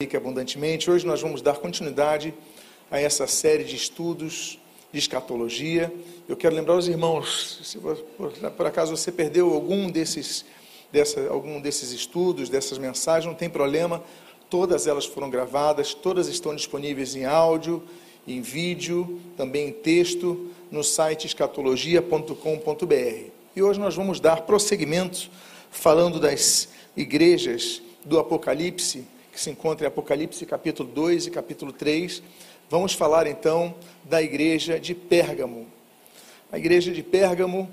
rica abundantemente. Hoje nós vamos dar continuidade a essa série de estudos de escatologia. Eu quero lembrar os irmãos, se por acaso você perdeu algum desses, dessa, algum desses estudos, dessas mensagens, não tem problema, todas elas foram gravadas, todas estão disponíveis em áudio, em vídeo, também em texto, no site escatologia.com.br. E hoje nós vamos dar prosseguimento falando das igrejas do Apocalipse que se encontra em Apocalipse capítulo 2 e capítulo 3. Vamos falar então da igreja de Pérgamo. A igreja de Pérgamo,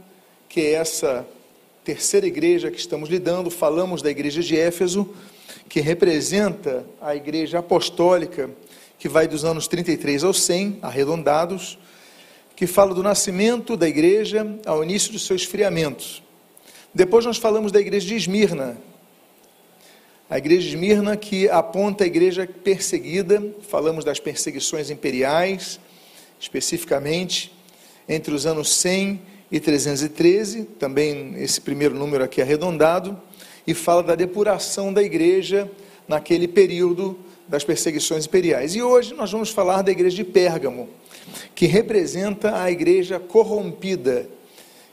que é essa terceira igreja que estamos lidando, falamos da igreja de Éfeso, que representa a igreja apostólica, que vai dos anos 33 ao 100, arredondados, que fala do nascimento da igreja ao início dos seus esfriamentos. Depois nós falamos da igreja de Esmirna, a igreja de Esmirna, que aponta a igreja perseguida, falamos das perseguições imperiais, especificamente, entre os anos 100 e 313, também esse primeiro número aqui arredondado, e fala da depuração da igreja naquele período das perseguições imperiais. E hoje nós vamos falar da igreja de Pérgamo, que representa a igreja corrompida,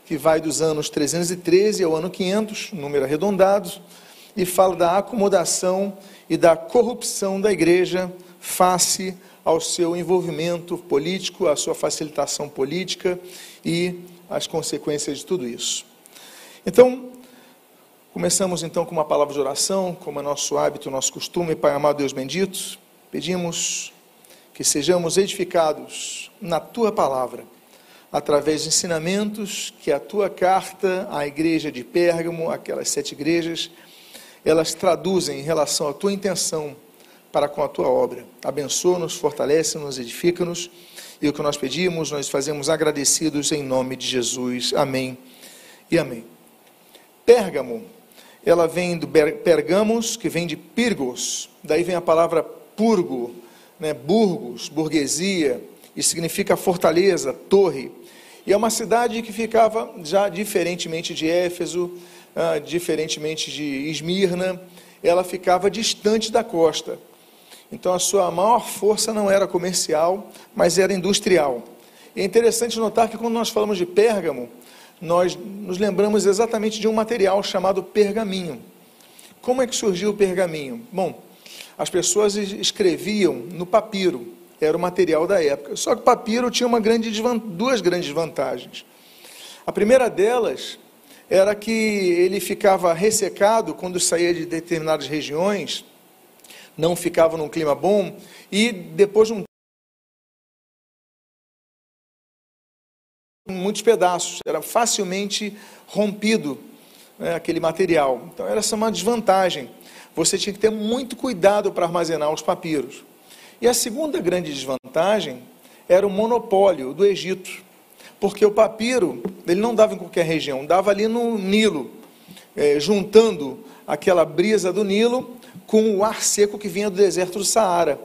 que vai dos anos 313 ao ano 500, número arredondado, e fala da acomodação e da corrupção da igreja face ao seu envolvimento político, à sua facilitação política e as consequências de tudo isso. Então, começamos então com uma palavra de oração, como é nosso hábito, nosso costume, Pai amado Deus bendito, pedimos que sejamos edificados na tua palavra, através de ensinamentos que a tua carta à igreja de Pérgamo, aquelas sete igrejas, elas traduzem em relação à tua intenção para com a tua obra. Abençoa-nos, fortalece-nos, edifica-nos. E o que nós pedimos, nós fazemos agradecidos em nome de Jesus. Amém e amém. Pérgamo, ela vem do Pergamos, que vem de Pirgos. Daí vem a palavra purgo, né, burgos, burguesia, e significa fortaleza, torre. E é uma cidade que ficava já diferentemente de Éfeso, ah, diferentemente de Esmirna, ela ficava distante da costa. Então a sua maior força não era comercial, mas era industrial. E é interessante notar que quando nós falamos de Pérgamo, nós nos lembramos exatamente de um material chamado pergaminho. Como é que surgiu o pergaminho? Bom, as pessoas escreviam no papiro, era o material da época. Só que o papiro tinha grande, duas grandes vantagens. A primeira delas era que ele ficava ressecado quando saía de determinadas regiões, não ficava num clima bom, e depois de um muitos pedaços, era facilmente rompido né, aquele material. Então, era essa uma desvantagem. Você tinha que ter muito cuidado para armazenar os papiros. E a segunda grande desvantagem era o monopólio do Egito porque o papiro, ele não dava em qualquer região, dava ali no Nilo, é, juntando aquela brisa do Nilo com o ar seco que vinha do deserto do Saara.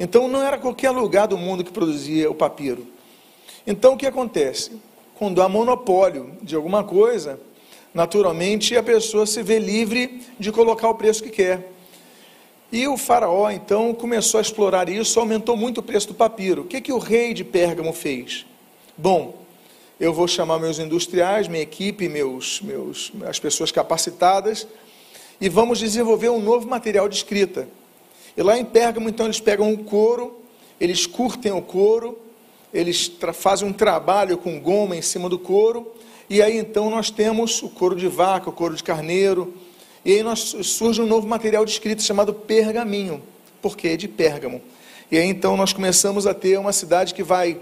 Então não era qualquer lugar do mundo que produzia o papiro. Então o que acontece? Quando há monopólio de alguma coisa, naturalmente a pessoa se vê livre de colocar o preço que quer. E o faraó então começou a explorar isso, aumentou muito o preço do papiro. O que, que o rei de Pérgamo fez? Bom, eu vou chamar meus industriais, minha equipe, meus, meus, as pessoas capacitadas, e vamos desenvolver um novo material de escrita. E lá em Pérgamo, então, eles pegam o couro, eles curtem o couro, eles fazem um trabalho com goma em cima do couro, e aí então nós temos o couro de vaca, o couro de carneiro, e aí nós, surge um novo material de escrita chamado pergaminho, porque é de Pérgamo. E aí então nós começamos a ter uma cidade que vai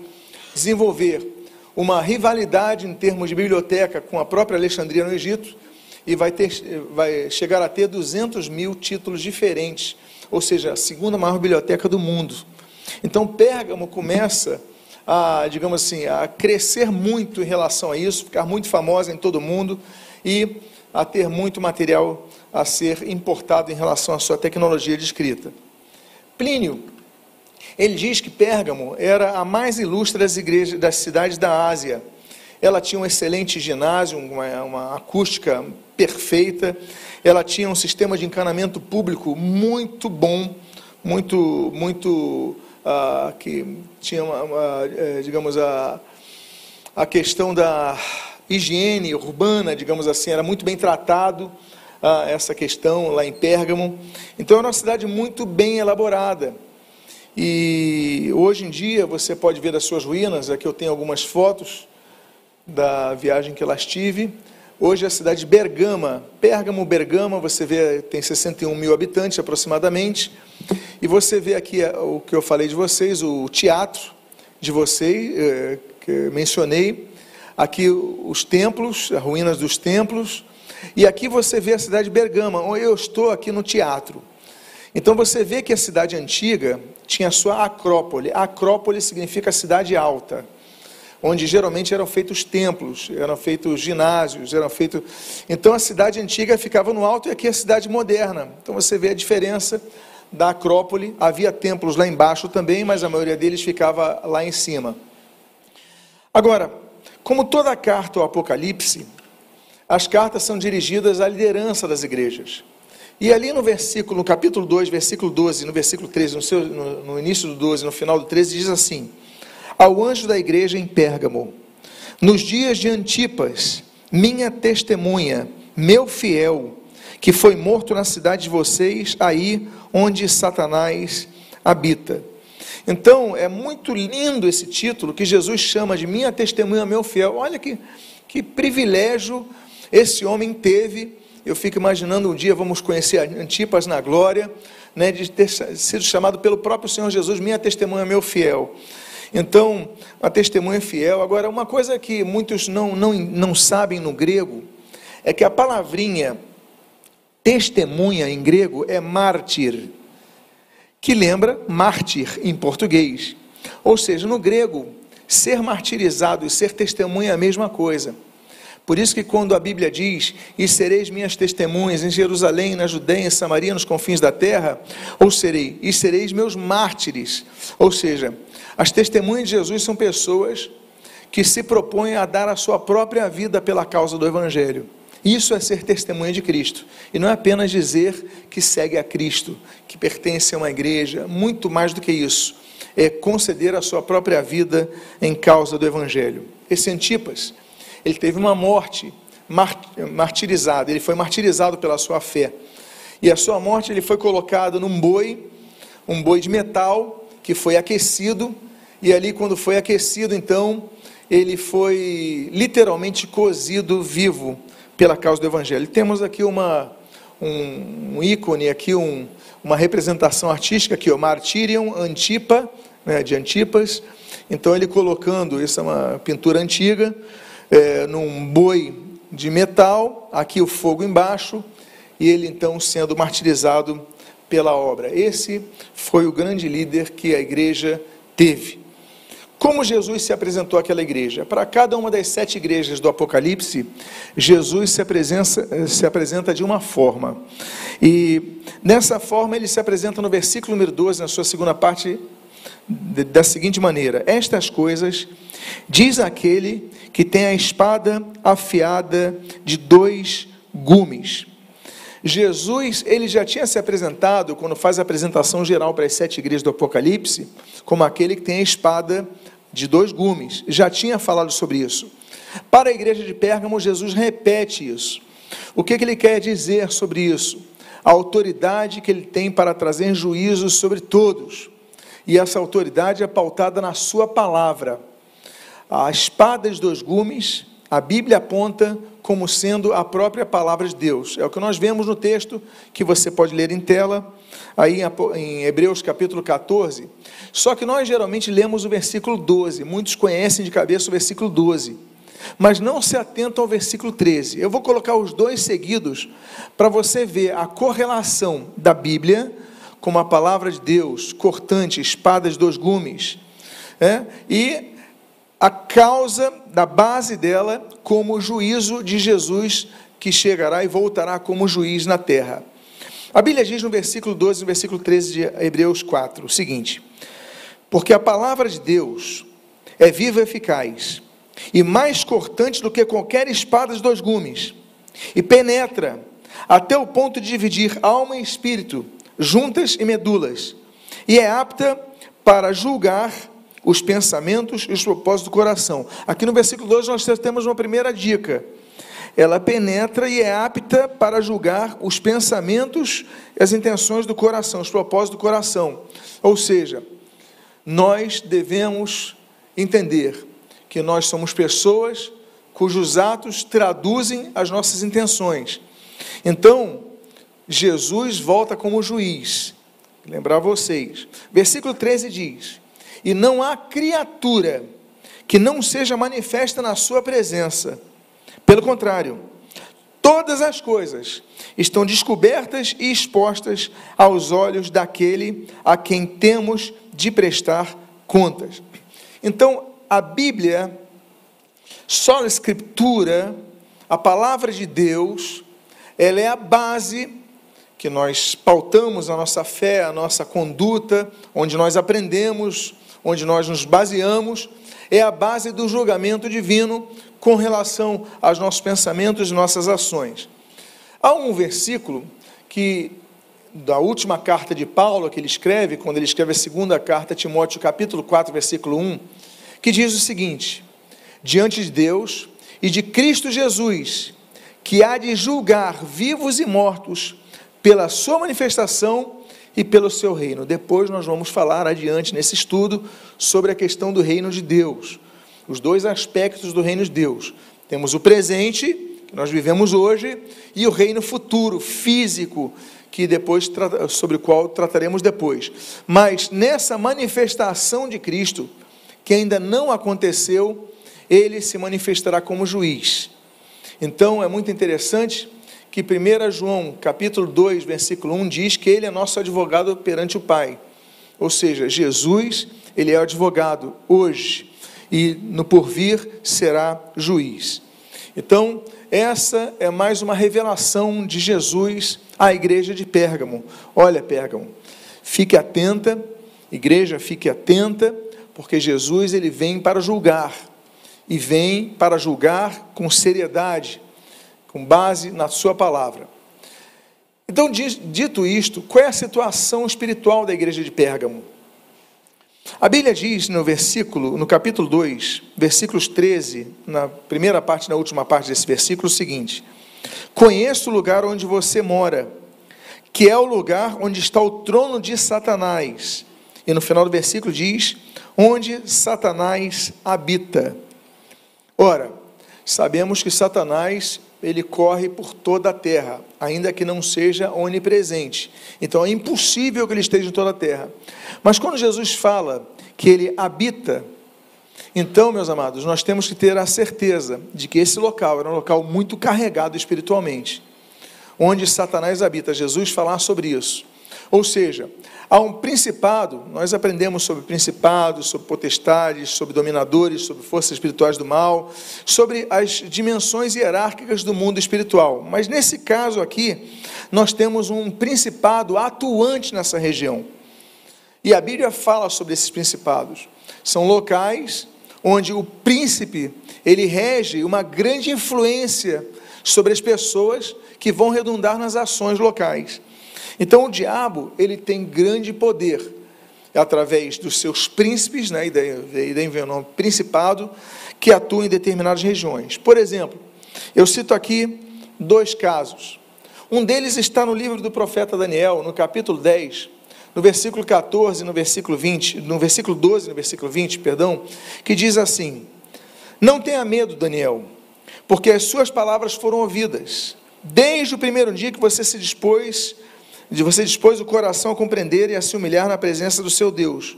desenvolver uma rivalidade em termos de biblioteca com a própria Alexandria no Egito e vai, ter, vai chegar a ter 200 mil títulos diferentes, ou seja, a segunda maior biblioteca do mundo. Então, Pérgamo começa a, digamos assim, a crescer muito em relação a isso, ficar muito famosa em todo o mundo e a ter muito material a ser importado em relação à sua tecnologia de escrita. Plínio ele diz que Pérgamo era a mais ilustre das igrejas das cidades da Ásia. Ela tinha um excelente ginásio, uma, uma acústica perfeita. Ela tinha um sistema de encanamento público muito bom, muito, muito ah, que tinha, uma, uma, é, digamos, a, a questão da higiene urbana, digamos assim, era muito bem tratado ah, essa questão lá em Pérgamo. Então, é uma cidade muito bem elaborada. E hoje em dia você pode ver as suas ruínas. Aqui eu tenho algumas fotos da viagem que lá estive. Hoje a cidade de Bergama, Pérgamo, Bergama, você vê, tem 61 mil habitantes aproximadamente. E você vê aqui eh, o que eu falei de vocês, o teatro de vocês, eh, que mencionei. Aqui os templos, as ruínas dos templos. E aqui você vê a cidade de Bergama, onde eu estou aqui no teatro. Então você vê que a cidade antiga tinha sua acrópole. A acrópole significa cidade alta, onde geralmente eram feitos templos, eram feitos ginásios, eram feitos. Então a cidade antiga ficava no alto e aqui a cidade moderna. Então você vê a diferença da acrópole. Havia templos lá embaixo também, mas a maioria deles ficava lá em cima. Agora, como toda carta ao Apocalipse, as cartas são dirigidas à liderança das igrejas. E ali no versículo, no capítulo 2, versículo 12, no versículo 13, no, seu, no, no início do 12, no final do 13, diz assim: Ao anjo da igreja em Pérgamo, nos dias de Antipas, minha testemunha, meu fiel, que foi morto na cidade de vocês, aí onde Satanás habita. Então, é muito lindo esse título que Jesus chama de minha testemunha, meu fiel. Olha que, que privilégio esse homem teve eu fico imaginando um dia vamos conhecer Antipas na glória, né, de ter sido chamado pelo próprio Senhor Jesus, minha testemunha, meu fiel. Então, a testemunha fiel. Agora, uma coisa que muitos não, não, não sabem no grego é que a palavrinha testemunha em grego é mártir, que lembra mártir em português. Ou seja, no grego, ser martirizado e ser testemunha é a mesma coisa. Por isso que quando a Bíblia diz, e sereis minhas testemunhas em Jerusalém, na Judéia, em Samaria, nos confins da terra, ou serei, e sereis meus mártires. Ou seja, as testemunhas de Jesus são pessoas que se propõem a dar a sua própria vida pela causa do Evangelho. Isso é ser testemunha de Cristo. E não é apenas dizer que segue a Cristo, que pertence a uma igreja, muito mais do que isso. É conceder a sua própria vida em causa do Evangelho. Esse Antipas ele teve uma morte martirizada, ele foi martirizado pela sua fé. E a sua morte ele foi colocado num boi, um boi de metal, que foi aquecido, e ali quando foi aquecido, então, ele foi literalmente cozido vivo pela causa do evangelho. Temos aqui uma um, um ícone aqui, um, uma representação artística aqui, o Martyrium Antipa, né, de Antipas. Então ele colocando, isso é uma pintura antiga, é, num boi de metal, aqui o fogo embaixo, e ele então sendo martirizado pela obra. Esse foi o grande líder que a igreja teve. Como Jesus se apresentou àquela igreja? Para cada uma das sete igrejas do Apocalipse, Jesus se apresenta, se apresenta de uma forma. E nessa forma ele se apresenta no versículo número 12, na sua segunda parte, da seguinte maneira: Estas coisas diz aquele que tem a espada afiada de dois gumes. Jesus, ele já tinha se apresentado, quando faz a apresentação geral para as sete igrejas do Apocalipse, como aquele que tem a espada de dois gumes. Já tinha falado sobre isso. Para a igreja de Pérgamo, Jesus repete isso. O que, que ele quer dizer sobre isso? A autoridade que ele tem para trazer juízos sobre todos e essa autoridade é pautada na sua palavra. A espada de dois gumes, a Bíblia aponta como sendo a própria palavra de Deus. É o que nós vemos no texto que você pode ler em tela, aí em Hebreus capítulo 14. Só que nós geralmente lemos o versículo 12. Muitos conhecem de cabeça o versículo 12 mas não se atentam ao versículo 13. Eu vou colocar os dois seguidos para você ver a correlação da Bíblia como a palavra de Deus, cortante, espada de dois gumes, é? e a causa da base dela como o juízo de Jesus que chegará e voltará como juiz na terra. A Bíblia diz no versículo 12, no versículo 13 de Hebreus 4, o seguinte: Porque a palavra de Deus é viva e eficaz, e mais cortante do que qualquer espada de dois gumes, e penetra até o ponto de dividir alma e espírito, juntas e medulas, e é apta para julgar os pensamentos e os propósitos do coração. Aqui no versículo 2 nós temos uma primeira dica. Ela penetra e é apta para julgar os pensamentos e as intenções do coração, os propósitos do coração. Ou seja, nós devemos entender que nós somos pessoas cujos atos traduzem as nossas intenções. Então, Jesus volta como juiz. Lembrar vocês. Versículo 13 diz: E não há criatura que não seja manifesta na sua presença. Pelo contrário, todas as coisas estão descobertas e expostas aos olhos daquele a quem temos de prestar contas. Então, a Bíblia, só a Escritura, a palavra de Deus, ela é a base que nós pautamos a nossa fé, a nossa conduta, onde nós aprendemos, onde nós nos baseamos, é a base do julgamento divino com relação aos nossos pensamentos e nossas ações. Há um versículo que da última carta de Paulo que ele escreve, quando ele escreve a segunda carta a Timóteo, capítulo 4, versículo 1, que diz o seguinte: Diante de Deus e de Cristo Jesus, que há de julgar vivos e mortos pela sua manifestação e pelo seu reino. Depois nós vamos falar adiante nesse estudo sobre a questão do reino de Deus, os dois aspectos do reino de Deus. Temos o presente, que nós vivemos hoje, e o reino futuro, físico, que depois sobre o qual trataremos depois. Mas nessa manifestação de Cristo, que ainda não aconteceu, ele se manifestará como juiz. Então é muito interessante que 1 João, capítulo 2, versículo 1 diz que ele é nosso advogado perante o Pai. Ou seja, Jesus, ele é o advogado hoje e no porvir será juiz. Então, essa é mais uma revelação de Jesus à igreja de Pérgamo. Olha, Pérgamo, fique atenta, igreja, fique atenta, porque Jesus ele vem para julgar e vem para julgar com seriedade, com base na Sua palavra. Então, dito isto, qual é a situação espiritual da igreja de Pérgamo? A Bíblia diz no versículo, no capítulo 2, versículos 13, na primeira parte na última parte desse versículo, o seguinte: Conheço o lugar onde você mora, que é o lugar onde está o trono de Satanás. E no final do versículo diz: Onde Satanás habita. Ora, sabemos que Satanás ele corre por toda a terra, ainda que não seja onipresente. Então é impossível que ele esteja em toda a terra. Mas quando Jesus fala que ele habita, então, meus amados, nós temos que ter a certeza de que esse local era um local muito carregado espiritualmente, onde Satanás habita. Jesus falar sobre isso. Ou seja, há um principado, nós aprendemos sobre principados, sobre potestades, sobre dominadores, sobre forças espirituais do mal, sobre as dimensões hierárquicas do mundo espiritual. Mas nesse caso aqui, nós temos um principado atuante nessa região. E a Bíblia fala sobre esses principados. São locais onde o príncipe, ele rege uma grande influência sobre as pessoas que vão redundar nas ações locais. Então o diabo, ele tem grande poder através dos seus príncipes, né, e daí vem o nome principado, que atuam em determinadas regiões. Por exemplo, eu cito aqui dois casos. Um deles está no livro do profeta Daniel, no capítulo 10, no versículo 14, no versículo 20, no versículo 12, no versículo 20, perdão, que diz assim: Não tenha medo, Daniel, porque as suas palavras foram ouvidas. Desde o primeiro dia que você se dispôs de você dispôs o coração a compreender e a se humilhar na presença do seu Deus.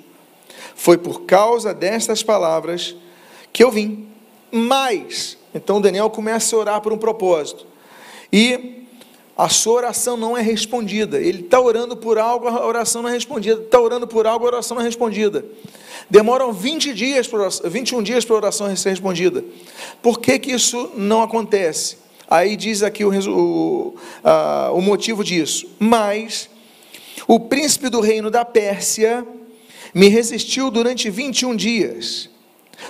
Foi por causa destas palavras que eu vim. Mas, então Daniel começa a orar por um propósito. E a sua oração não é respondida. Ele está orando por algo, a oração não é respondida. Está orando por algo, a oração não é respondida. Demoram 20 dias, 21 dias para a oração ser respondida. Por que, que isso não acontece? Aí diz aqui o, o, a, o motivo disso. Mas o príncipe do reino da Pérsia me resistiu durante 21 dias.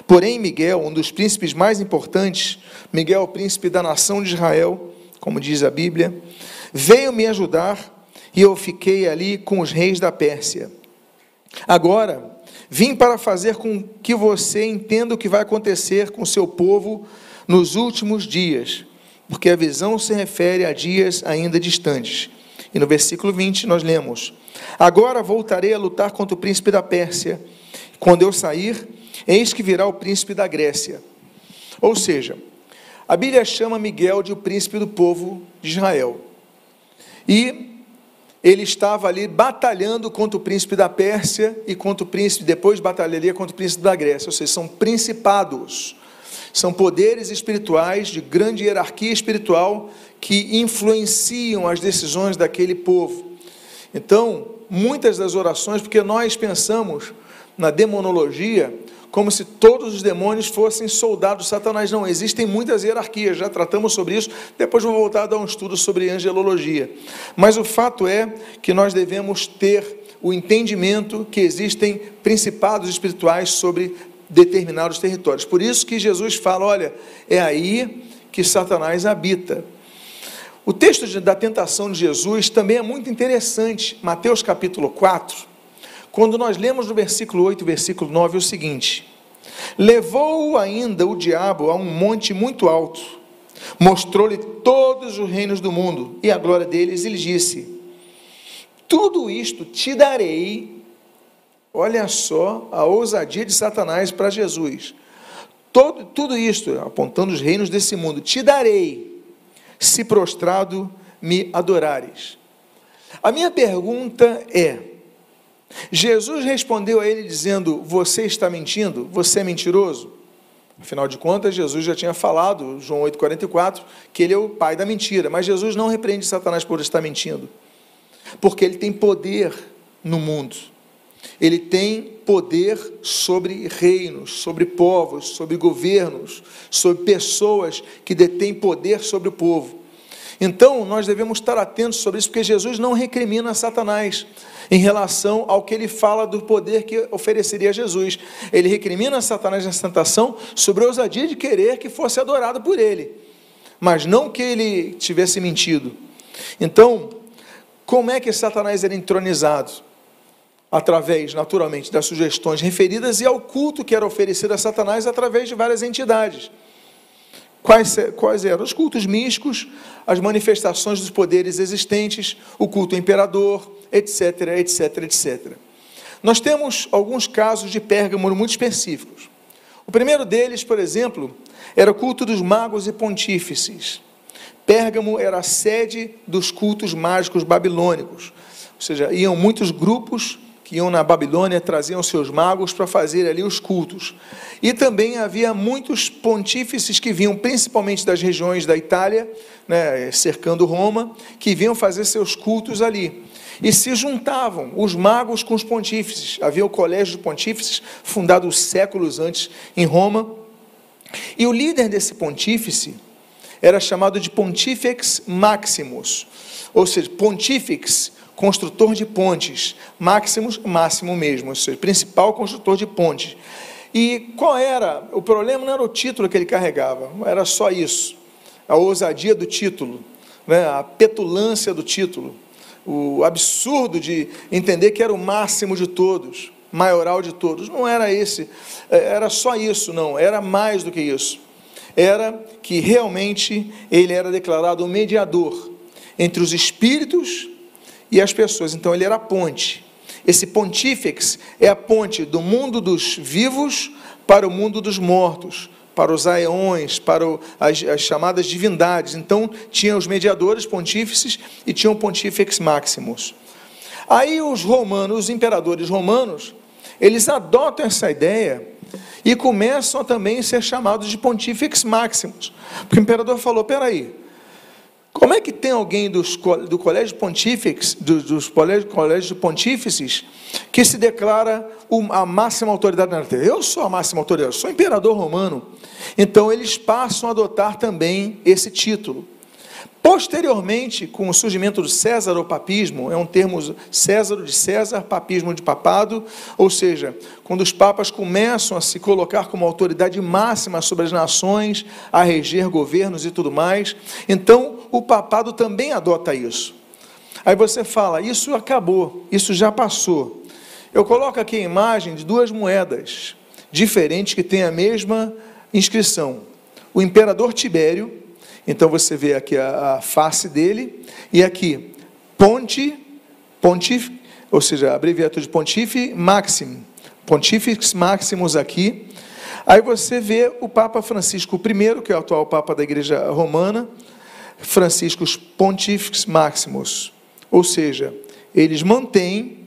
Porém, Miguel, um dos príncipes mais importantes, Miguel, príncipe da nação de Israel, como diz a Bíblia, veio me ajudar e eu fiquei ali com os reis da Pérsia. Agora, vim para fazer com que você entenda o que vai acontecer com seu povo nos últimos dias, porque a visão se refere a dias ainda distantes. E no versículo 20 nós lemos: Agora voltarei a lutar contra o príncipe da Pérsia. Quando eu sair, eis que virá o príncipe da Grécia. Ou seja, a Bíblia chama Miguel de o príncipe do povo de Israel. E ele estava ali batalhando contra o príncipe da Pérsia e contra o príncipe, depois batalharia contra o príncipe da Grécia, ou seja, são principados, são poderes espirituais de grande hierarquia espiritual que influenciam as decisões daquele povo. Então, muitas das orações, porque nós pensamos na demonologia como se todos os demônios fossem soldados de Satanás. Não, existem muitas hierarquias, já tratamos sobre isso. Depois vou voltar a dar um estudo sobre angelologia. Mas o fato é que nós devemos ter o entendimento que existem principados espirituais sobre determinados territórios. Por isso que Jesus fala: olha, é aí que Satanás habita. O texto da tentação de Jesus também é muito interessante. Mateus capítulo 4, quando nós lemos no versículo 8 e versículo 9 o seguinte: Levou ainda o diabo a um monte muito alto, mostrou-lhe todos os reinos do mundo e a glória deles, e lhe disse: Tudo isto te darei. Olha só a ousadia de Satanás para Jesus. Todo, tudo isto, apontando os reinos desse mundo, te darei, se prostrado me adorares. A minha pergunta é: Jesus respondeu a ele dizendo: Você está mentindo? Você é mentiroso? Afinal de contas, Jesus já tinha falado, João 8,44, que ele é o pai da mentira. Mas Jesus não repreende Satanás por estar mentindo, porque ele tem poder no mundo. Ele tem poder sobre reinos, sobre povos, sobre governos, sobre pessoas que detêm poder sobre o povo. Então, nós devemos estar atentos sobre isso, porque Jesus não recrimina Satanás em relação ao que ele fala do poder que ofereceria a Jesus. Ele recrimina Satanás nessa tentação sobre a ousadia de querer que fosse adorado por ele, mas não que ele tivesse mentido. Então, como é que Satanás era entronizado? Através, naturalmente, das sugestões referidas e ao culto que era oferecido a Satanás através de várias entidades. Quais, quais eram? Os cultos místicos, as manifestações dos poderes existentes, o culto imperador, etc, etc, etc. Nós temos alguns casos de Pérgamo muito específicos. O primeiro deles, por exemplo, era o culto dos magos e pontífices. Pérgamo era a sede dos cultos mágicos babilônicos, ou seja, iam muitos grupos que iam na Babilônia, traziam seus magos para fazer ali os cultos. E também havia muitos pontífices que vinham principalmente das regiões da Itália, né, cercando Roma, que vinham fazer seus cultos ali. E se juntavam os magos com os pontífices. Havia o colégio de pontífices, fundado séculos antes em Roma. E o líder desse pontífice era chamado de Pontifex Maximus, ou seja, Pontifex construtor de pontes, Maximus, máximo mesmo, ou principal construtor de pontes. E qual era? O problema não era o título que ele carregava, era só isso, a ousadia do título, né? a petulância do título, o absurdo de entender que era o máximo de todos, maioral de todos. Não era esse, é, era só isso, não, era mais do que isso. Era que realmente ele era declarado o mediador entre os espíritos e as pessoas. Então ele era a ponte. Esse pontífex é a ponte do mundo dos vivos para o mundo dos mortos, para os aeões, para o, as, as, chamadas divindades. Então tinha os mediadores pontífices e tinha o pontífex maximus. Aí os romanos, os imperadores romanos, eles adotam essa ideia e começam a também ser chamados de pontífex maximus. Porque o imperador falou: peraí, como é que tem alguém dos, do colégio pontífice, dos, dos colégios pontífices, que se declara a máxima autoridade na terra? Eu sou a máxima autoridade, eu sou imperador romano. Então eles passam a adotar também esse título. Posteriormente, com o surgimento do César ou papismo, é um termo César de César, papismo de papado, ou seja, quando os papas começam a se colocar como autoridade máxima sobre as nações, a reger governos e tudo mais, então o papado também adota isso. Aí você fala, isso acabou, isso já passou. Eu coloco aqui a imagem de duas moedas diferentes que têm a mesma inscrição. O imperador Tibério, então você vê aqui a, a face dele, e aqui Ponte, Pontif, ou seja, abreviatura de Pontife Maxim, Pontifex Maximus aqui. Aí você vê o Papa Francisco I, que é o atual Papa da Igreja Romana, Francisco Pontifex Maximus. Ou seja, eles mantêm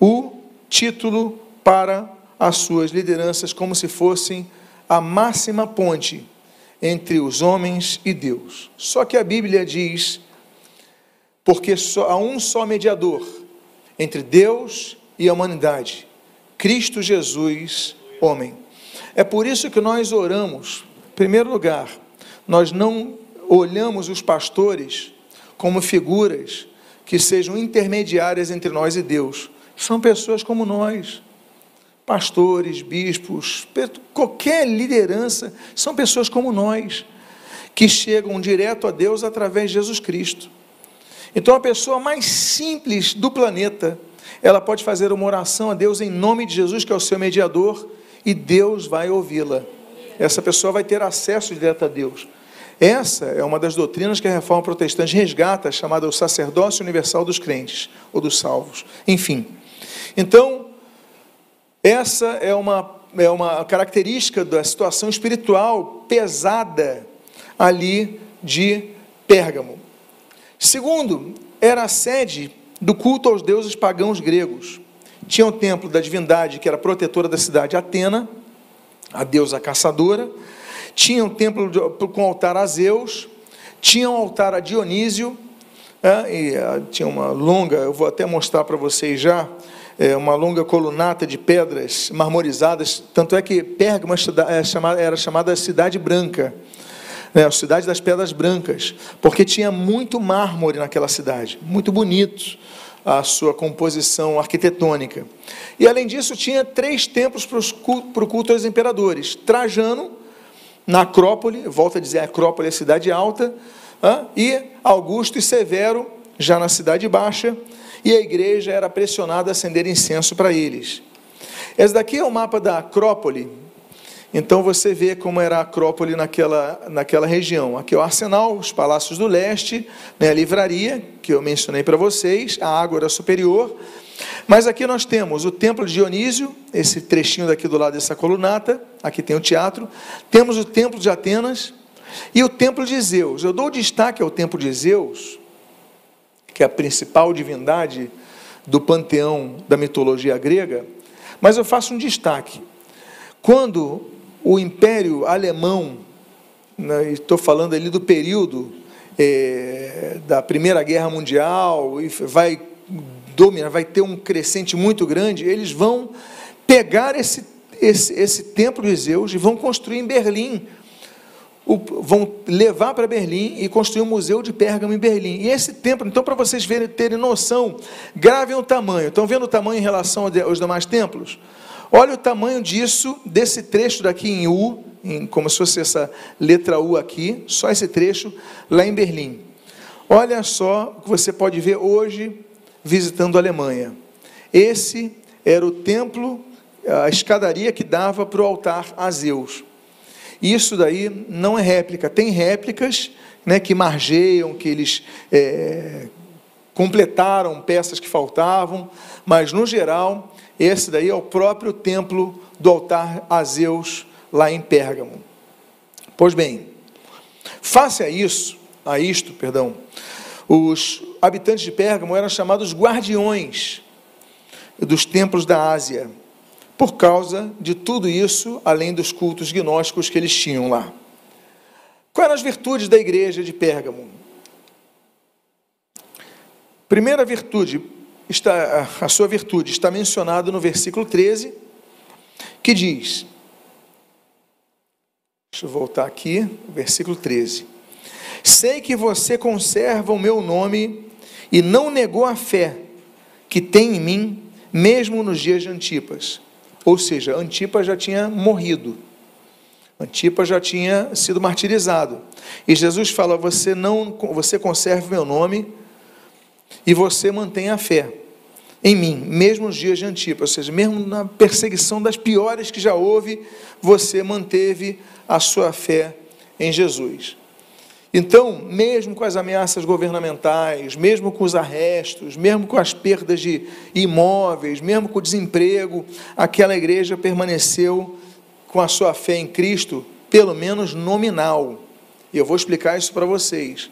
o título para as suas lideranças como se fossem a máxima ponte entre os homens e Deus. Só que a Bíblia diz, porque só, há um só mediador entre Deus e a humanidade, Cristo Jesus, homem. É por isso que nós oramos, em primeiro lugar, nós não olhamos os pastores como figuras que sejam intermediárias entre nós e Deus. São pessoas como nós, pastores, bispos, qualquer liderança, são pessoas como nós, que chegam direto a Deus através de Jesus Cristo. Então, a pessoa mais simples do planeta, ela pode fazer uma oração a Deus em nome de Jesus, que é o seu mediador, e Deus vai ouvi-la. Essa pessoa vai ter acesso direto a Deus. Essa é uma das doutrinas que a reforma protestante resgata, chamada o sacerdócio universal dos crentes, ou dos salvos. Enfim. Então, essa é uma, é uma característica da situação espiritual pesada ali de Pérgamo. Segundo, era a sede do culto aos deuses pagãos gregos. Tinha o templo da divindade, que era protetora da cidade, Atena, a deusa caçadora. Tinha um templo com altar a Zeus. Tinha um altar a Dionísio. É, e, ah, tinha uma longa, eu vou até mostrar para vocês já, é, uma longa colunata de pedras marmorizadas. Tanto é que Pérgamo é era chamada Cidade Branca né, a cidade das pedras brancas, porque tinha muito mármore naquela cidade, muito bonito a sua composição arquitetônica. E além disso, tinha três templos para o culto aos imperadores: Trajano, na Acrópole, volta a dizer, Acrópole é a cidade alta, e Augusto e Severo, já na cidade baixa, e a igreja era pressionada a acender incenso para eles. Esse daqui é o mapa da Acrópole, então você vê como era a Acrópole naquela, naquela região. Aqui é o Arsenal, os Palácios do Leste, né, a livraria, que eu mencionei para vocês, a Ágora Superior. Mas aqui nós temos o Templo de Dionísio, esse trechinho daqui do lado dessa colunata, aqui tem o teatro. Temos o Templo de Atenas e o Templo de Zeus. Eu dou destaque ao Templo de Zeus, que é a principal divindade do panteão da mitologia grega, mas eu faço um destaque. Quando o Império Alemão, né, estou falando ali do período é, da Primeira Guerra Mundial, e vai dominar, vai ter um crescente muito grande, eles vão pegar esse, esse, esse templo de Zeus e vão construir em Berlim. Vão levar para Berlim e construir um museu de Pérgamo em Berlim. E esse templo, então, para vocês verem, terem noção, gravem o tamanho. Estão vendo o tamanho em relação aos demais templos? Olha o tamanho disso, desse trecho daqui em U, em, como se fosse essa letra U aqui, só esse trecho, lá em Berlim. Olha só o que você pode ver hoje visitando a Alemanha. Esse era o templo, a escadaria que dava para o altar a Zeus. Isso daí não é réplica. Tem réplicas né, que margeiam, que eles é, completaram peças que faltavam, mas no geral esse daí é o próprio templo do altar a Zeus lá em Pérgamo. Pois bem, face a isso, a isto, perdão, os habitantes de Pérgamo eram chamados guardiões dos templos da Ásia, por causa de tudo isso, além dos cultos gnósticos que eles tinham lá. Quais eram as virtudes da igreja de Pérgamo? Primeira virtude, está, a sua virtude está mencionado no versículo 13, que diz: Deixa eu voltar aqui, versículo 13. Sei que você conserva o meu nome e não negou a fé que tem em mim, mesmo nos dias de Antipas. Ou seja, Antipas já tinha morrido. Antipas já tinha sido martirizado. E Jesus fala: "Você não, você conserva meu nome e você mantém a fé. em mim, mesmo nos dias de Antipas, ou seja, mesmo na perseguição das piores que já houve, você manteve a sua fé em Jesus. Então, mesmo com as ameaças governamentais, mesmo com os arrestos, mesmo com as perdas de imóveis, mesmo com o desemprego, aquela igreja permaneceu com a sua fé em Cristo, pelo menos nominal. E eu vou explicar isso para vocês.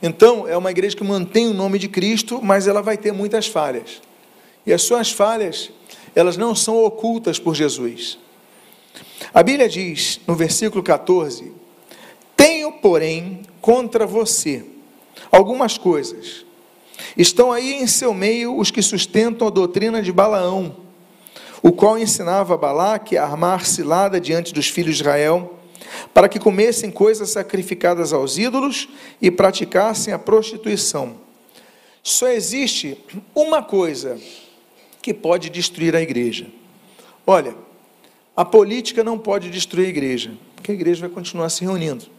Então, é uma igreja que mantém o nome de Cristo, mas ela vai ter muitas falhas. E as suas falhas, elas não são ocultas por Jesus. A Bíblia diz, no versículo 14: Tenho, porém, contra você algumas coisas. Estão aí em seu meio os que sustentam a doutrina de Balaão, o qual ensinava a Balaque a armar cilada diante dos filhos de Israel para que comessem coisas sacrificadas aos ídolos e praticassem a prostituição. Só existe uma coisa que pode destruir a igreja. Olha, a política não pode destruir a igreja, porque a igreja vai continuar se reunindo.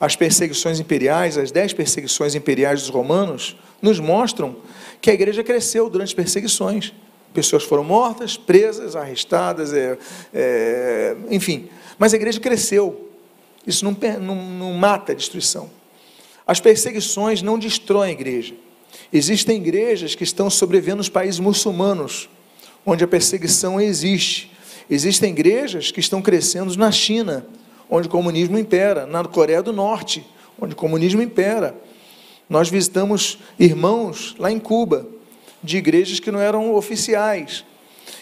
As perseguições imperiais, as dez perseguições imperiais dos romanos, nos mostram que a igreja cresceu durante as perseguições. Pessoas foram mortas, presas, arrestadas, é, é, enfim. Mas a igreja cresceu. Isso não, não, não mata a destruição. As perseguições não destroem a igreja. Existem igrejas que estão sobrevivendo nos países muçulmanos, onde a perseguição existe. Existem igrejas que estão crescendo na China, onde o comunismo impera, na Coreia do Norte, onde o comunismo impera. Nós visitamos irmãos lá em Cuba, de igrejas que não eram oficiais.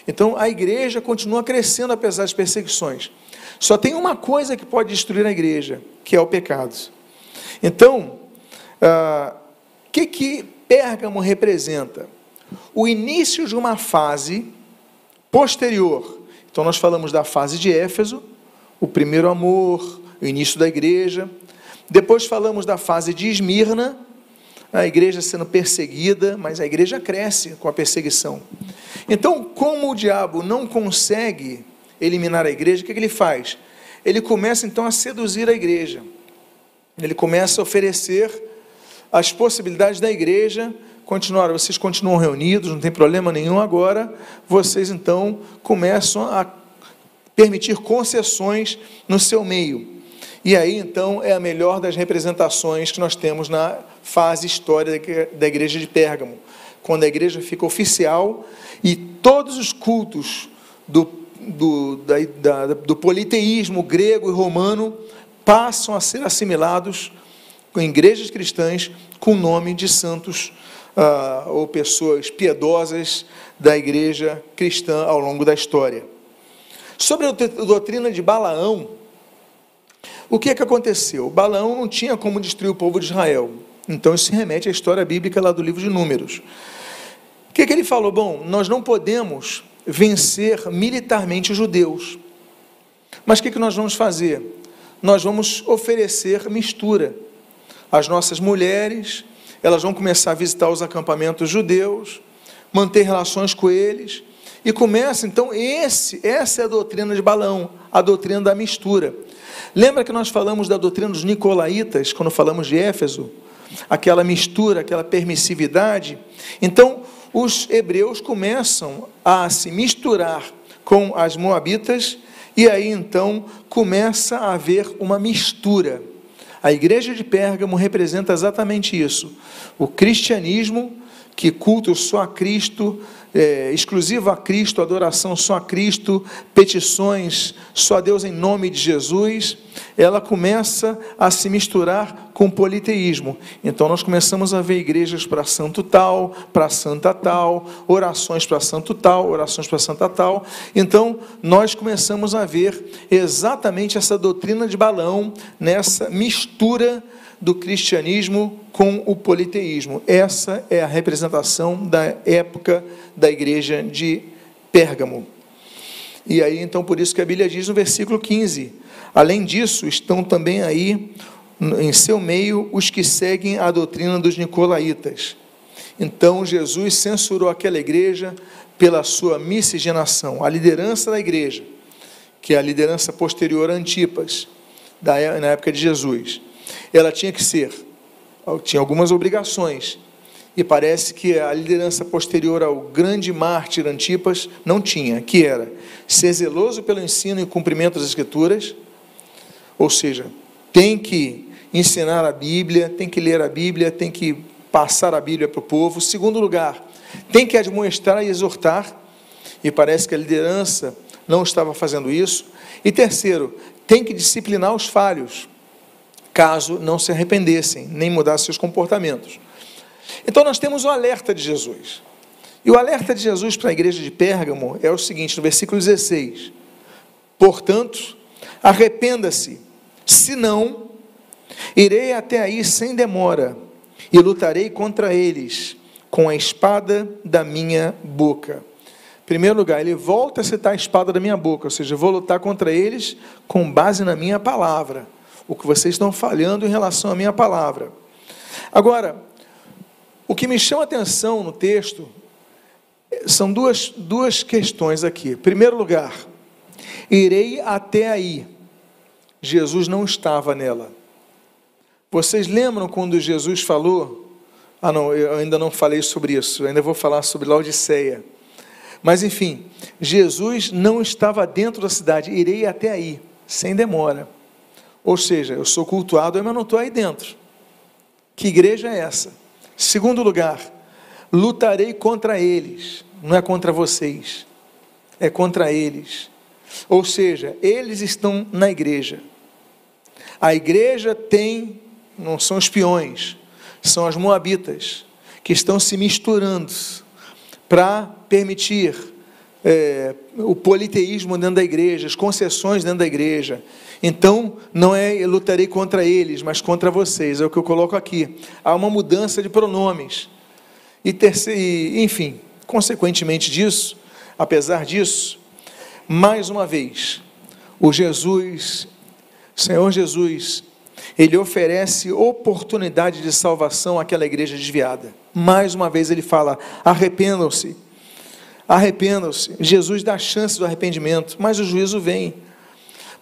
Então a igreja continua crescendo apesar das perseguições. Só tem uma coisa que pode destruir a igreja, que é o pecado. Então, o ah, que, que Pérgamo representa? O início de uma fase posterior. Então, nós falamos da fase de Éfeso, o primeiro amor, o início da igreja. Depois falamos da fase de Esmirna, a igreja sendo perseguida, mas a igreja cresce com a perseguição. Então, como o diabo não consegue eliminar a igreja, o que, ele faz? Ele começa então a seduzir a igreja. Ele começa a oferecer as possibilidades da igreja continuar. Vocês continuam reunidos, não tem problema nenhum. Agora, vocês então começam a permitir concessões no seu meio. E aí, então, é a melhor das representações que nós temos na fase histórica da igreja de Pérgamo, quando a igreja fica oficial e todos os cultos do do, da, da, do politeísmo grego e romano passam a ser assimilados em igrejas cristãs com o nome de santos ah, ou pessoas piedosas da igreja cristã ao longo da história. Sobre a doutrina de Balaão, o que é que aconteceu? Balaão não tinha como destruir o povo de Israel. Então isso se remete à história bíblica lá do livro de Números. O que, é que ele falou? Bom, nós não podemos vencer militarmente os judeus. Mas o que, que nós vamos fazer? Nós vamos oferecer mistura. As nossas mulheres, elas vão começar a visitar os acampamentos judeus, manter relações com eles, e começa então esse, essa é a doutrina de Balão, a doutrina da mistura. Lembra que nós falamos da doutrina dos nicolaítas quando falamos de Éfeso? Aquela mistura, aquela permissividade. Então, os hebreus começam a se misturar com as moabitas e aí então começa a haver uma mistura. A igreja de Pérgamo representa exatamente isso. O cristianismo que culto só a Cristo, é, exclusivo a Cristo, adoração só a Cristo, petições só a Deus em nome de Jesus, ela começa a se misturar com politeísmo. Então nós começamos a ver igrejas para santo tal, para santa tal, orações para santo tal, orações para santa tal. Então nós começamos a ver exatamente essa doutrina de balão nessa mistura do cristianismo com o politeísmo. Essa é a representação da época da igreja de Pérgamo. E aí, então, por isso que a Bíblia diz no versículo 15: além disso, estão também aí em seu meio os que seguem a doutrina dos nicolaítas. Então, Jesus censurou aquela igreja pela sua miscigenação, a liderança da igreja, que é a liderança posterior a Antipas, na época de Jesus ela tinha que ser, tinha algumas obrigações. e parece que a liderança posterior ao grande mártir Antipas não tinha, que era ser zeloso pelo ensino e cumprimento das Escrituras, ou seja, tem que ensinar a Bíblia, tem que ler a Bíblia, tem que passar a Bíblia para o povo. Segundo lugar, tem que admoestar e exortar, e parece que a liderança não estava fazendo isso. E terceiro, tem que disciplinar os falhos, caso não se arrependessem, nem mudassem seus comportamentos. Então nós temos o alerta de Jesus. E o alerta de Jesus para a igreja de Pérgamo é o seguinte, no versículo 16: Portanto, arrependa-se, senão irei até aí sem demora e lutarei contra eles com a espada da minha boca. Em primeiro lugar, ele volta a citar a espada da minha boca, ou seja, vou lutar contra eles com base na minha palavra, o que vocês estão falhando em relação à minha palavra. Agora, o que me chama atenção no texto são duas, duas questões aqui. Em primeiro lugar, irei até aí. Jesus não estava nela. Vocês lembram quando Jesus falou? Ah, não, eu ainda não falei sobre isso, ainda vou falar sobre Laodiceia. Mas enfim, Jesus não estava dentro da cidade, irei até aí, sem demora. Ou seja, eu sou cultuado, mas não estou aí dentro. Que igreja é essa? Segundo lugar, lutarei contra eles, não é contra vocês, é contra eles. Ou seja, eles estão na igreja. A igreja tem, não são espiões, são as moabitas, que estão se misturando para permitir é, o politeísmo dentro da igreja, as concessões dentro da igreja. Então, não é eu lutarei contra eles, mas contra vocês, é o que eu coloco aqui. Há uma mudança de pronomes. E, terceiro, enfim, consequentemente disso, apesar disso, mais uma vez, o Jesus, Senhor Jesus, ele oferece oportunidade de salvação àquela igreja desviada. Mais uma vez ele fala: arrependam-se, arrependam-se. Jesus dá chance do arrependimento, mas o juízo vem.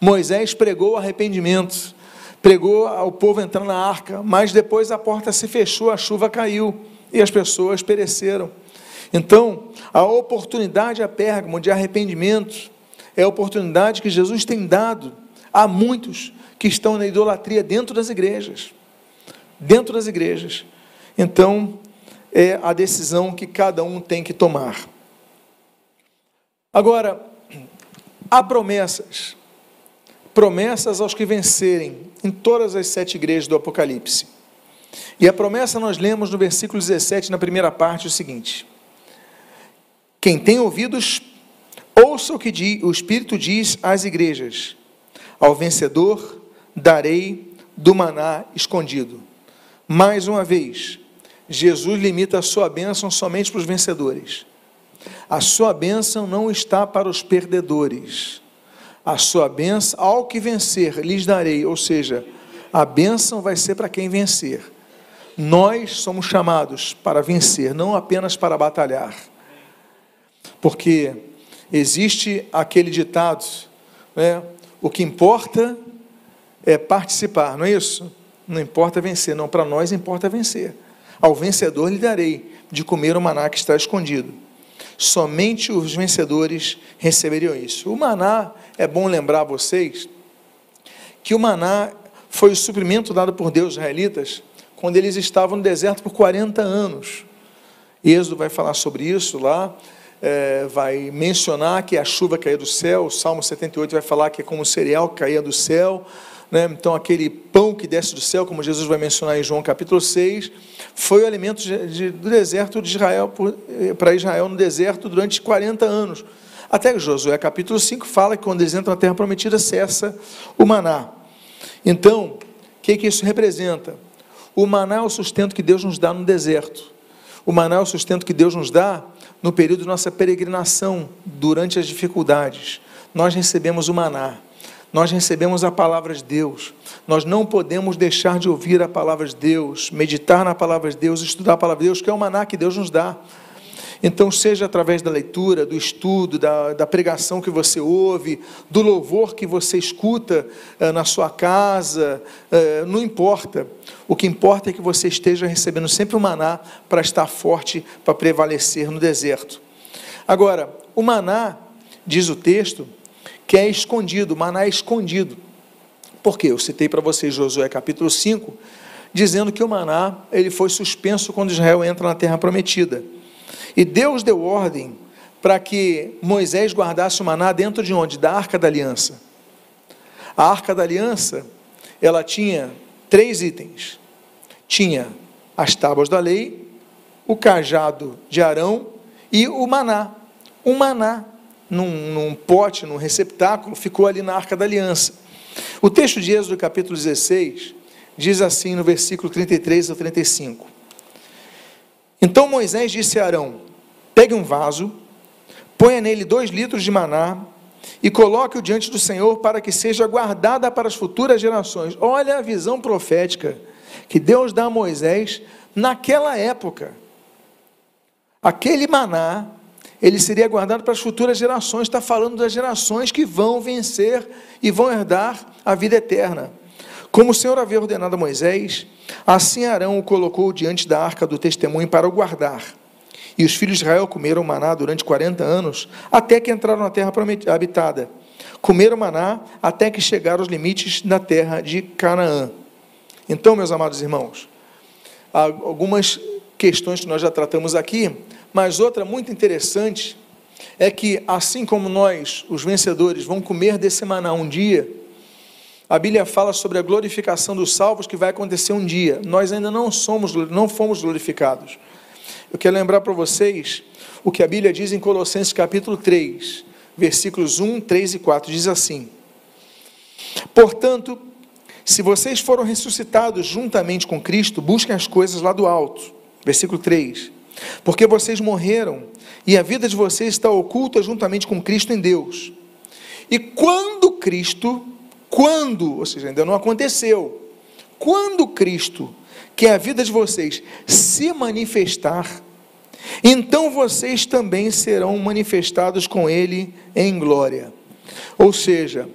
Moisés pregou o arrependimento, pregou ao povo entrar na arca, mas depois a porta se fechou, a chuva caiu e as pessoas pereceram. Então, a oportunidade a Pérgamo de arrependimento é a oportunidade que Jesus tem dado a muitos que estão na idolatria dentro das igrejas. Dentro das igrejas. Então, é a decisão que cada um tem que tomar. Agora, há promessas promessas aos que vencerem em todas as sete igrejas do Apocalipse. E a promessa nós lemos no versículo 17, na primeira parte, o seguinte: Quem tem ouvidos, ouça o que o Espírito diz às igrejas: Ao vencedor darei do maná escondido. Mais uma vez, Jesus limita a sua bênção somente para os vencedores. A sua bênção não está para os perdedores a sua bênção, ao que vencer, lhes darei. Ou seja, a bênção vai ser para quem vencer. Nós somos chamados para vencer, não apenas para batalhar. Porque existe aquele ditado, né? o que importa é participar, não é isso? Não importa vencer, não, para nós importa vencer. Ao vencedor lhe darei de comer o maná que está escondido. Somente os vencedores receberiam isso. O maná, é bom lembrar a vocês, que o maná foi o suprimento dado por Deus aos israelitas quando eles estavam no deserto por 40 anos. Êxodo vai falar sobre isso lá, é, vai mencionar que a chuva caía do céu, o Salmo 78 vai falar que é como o cereal que caía do céu, né? então aquele pão que desce do céu, como Jesus vai mencionar em João capítulo 6, foi o alimento de, de, do deserto de Israel, eh, para Israel no deserto durante 40 anos. Até que Josué capítulo 5 fala que quando eles entram na terra prometida cessa o maná. Então, o que, que isso representa? O maná é o sustento que Deus nos dá no deserto. O maná é o sustento que Deus nos dá no período de nossa peregrinação, durante as dificuldades. Nós recebemos o maná nós recebemos a palavra de Deus. Nós não podemos deixar de ouvir a palavra de Deus, meditar na palavra de Deus, estudar a palavra de Deus, que é o maná que Deus nos dá. Então, seja através da leitura, do estudo, da, da pregação que você ouve, do louvor que você escuta eh, na sua casa, eh, não importa. O que importa é que você esteja recebendo sempre o maná para estar forte, para prevalecer no deserto. Agora, o maná, diz o texto, que é escondido, maná é escondido. Por quê? Eu citei para vocês Josué capítulo 5, dizendo que o maná ele foi suspenso quando Israel entra na terra prometida. E Deus deu ordem para que Moisés guardasse o maná dentro de onde? Da arca da aliança. A arca da aliança, ela tinha três itens: tinha as tábuas da lei, o cajado de Arão e o maná. O maná, num, num pote, num receptáculo, ficou ali na arca da aliança. O texto de Êxodo, capítulo 16, diz assim no versículo 33 ao 35. Então Moisés disse a Arão: Pegue um vaso, ponha nele dois litros de maná e coloque-o diante do Senhor para que seja guardada para as futuras gerações. Olha a visão profética que Deus dá a Moisés naquela época. Aquele maná, ele seria guardado para as futuras gerações, está falando das gerações que vão vencer e vão herdar a vida eterna. Como o Senhor havia ordenado a Moisés, assim Arão o colocou diante da arca do testemunho para o guardar. E os filhos de Israel comeram maná durante 40 anos, até que entraram na terra habitada. Comeram maná até que chegaram aos limites da terra de Canaã. Então, meus amados irmãos, algumas questões que nós já tratamos aqui, mas outra muito interessante é que, assim como nós, os vencedores, vão comer desse maná um dia, a Bíblia fala sobre a glorificação dos salvos que vai acontecer um dia. Nós ainda não somos, não fomos glorificados. Eu quero lembrar para vocês o que a Bíblia diz em Colossenses capítulo 3, versículos 1, 3 e 4. Diz assim: Portanto, se vocês foram ressuscitados juntamente com Cristo, busquem as coisas lá do alto. Versículo 3. Porque vocês morreram e a vida de vocês está oculta juntamente com Cristo em Deus. E quando Cristo, quando, ou seja, ainda não aconteceu, quando Cristo, que é a vida de vocês, se manifestar, então vocês também serão manifestados com Ele em glória. Ou seja,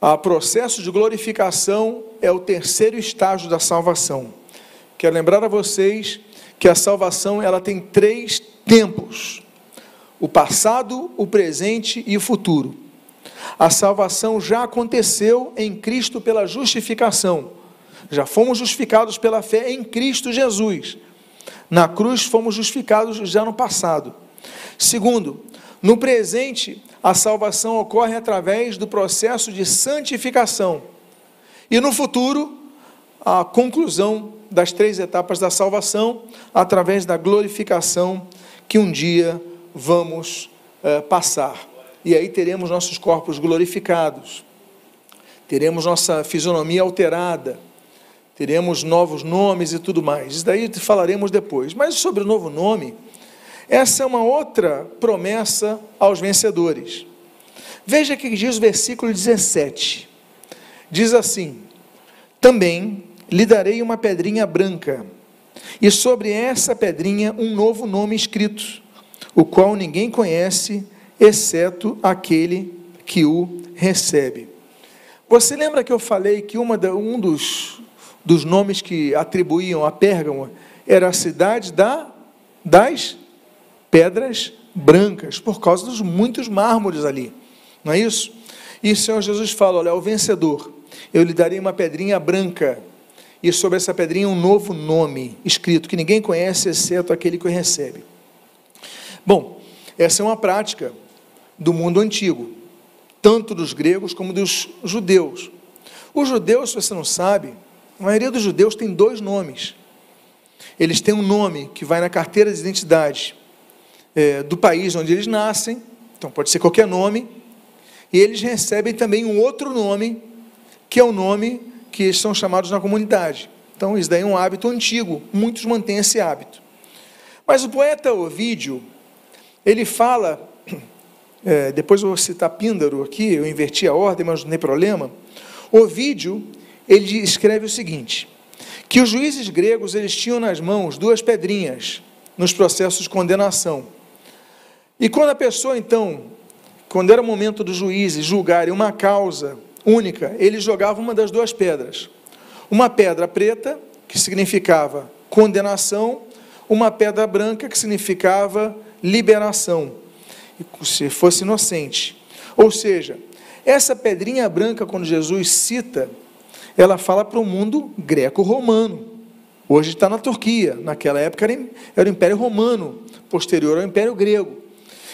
o processo de glorificação é o terceiro estágio da salvação. Quero lembrar a vocês que a salvação ela tem três tempos: o passado, o presente e o futuro. A salvação já aconteceu em Cristo pela justificação. Já fomos justificados pela fé em Cristo Jesus. Na cruz fomos justificados já no passado. Segundo, no presente, a salvação ocorre através do processo de santificação. E no futuro, a conclusão das três etapas da salvação, através da glorificação que um dia vamos eh, passar. E aí teremos nossos corpos glorificados, teremos nossa fisionomia alterada teremos novos nomes e tudo mais. Isso daí falaremos depois. Mas sobre o novo nome, essa é uma outra promessa aos vencedores. Veja que diz o versículo 17. Diz assim: Também lhe darei uma pedrinha branca, e sobre essa pedrinha um novo nome escrito, o qual ninguém conhece, exceto aquele que o recebe. Você lembra que eu falei que uma, um dos dos nomes que atribuíam a Pérgamo era a cidade da, das pedras brancas, por causa dos muitos mármores ali. Não é isso? E o Senhor Jesus fala: Olha, o vencedor, eu lhe darei uma pedrinha branca, e sobre essa pedrinha um novo nome escrito, que ninguém conhece exceto aquele que o recebe. Bom, essa é uma prática do mundo antigo, tanto dos gregos como dos judeus. Os judeus, se você não sabe, a maioria dos judeus tem dois nomes. Eles têm um nome que vai na carteira de identidade é, do país onde eles nascem, então pode ser qualquer nome, e eles recebem também um outro nome, que é o nome que são chamados na comunidade. Então, isso daí é um hábito antigo, muitos mantêm esse hábito. Mas o poeta Ovídio, ele fala, é, depois eu vou citar Píndaro aqui, eu inverti a ordem, mas não tem problema. Ovídio, ele escreve o seguinte: que os juízes gregos eles tinham nas mãos duas pedrinhas, nos processos de condenação. E quando a pessoa, então, quando era o momento dos juízes julgarem uma causa única, eles jogavam uma das duas pedras. Uma pedra preta, que significava condenação, uma pedra branca, que significava liberação, se fosse inocente. Ou seja, essa pedrinha branca, quando Jesus cita, ela fala para o mundo greco-romano. Hoje está na Turquia, naquela época era o Império Romano, posterior ao Império Grego.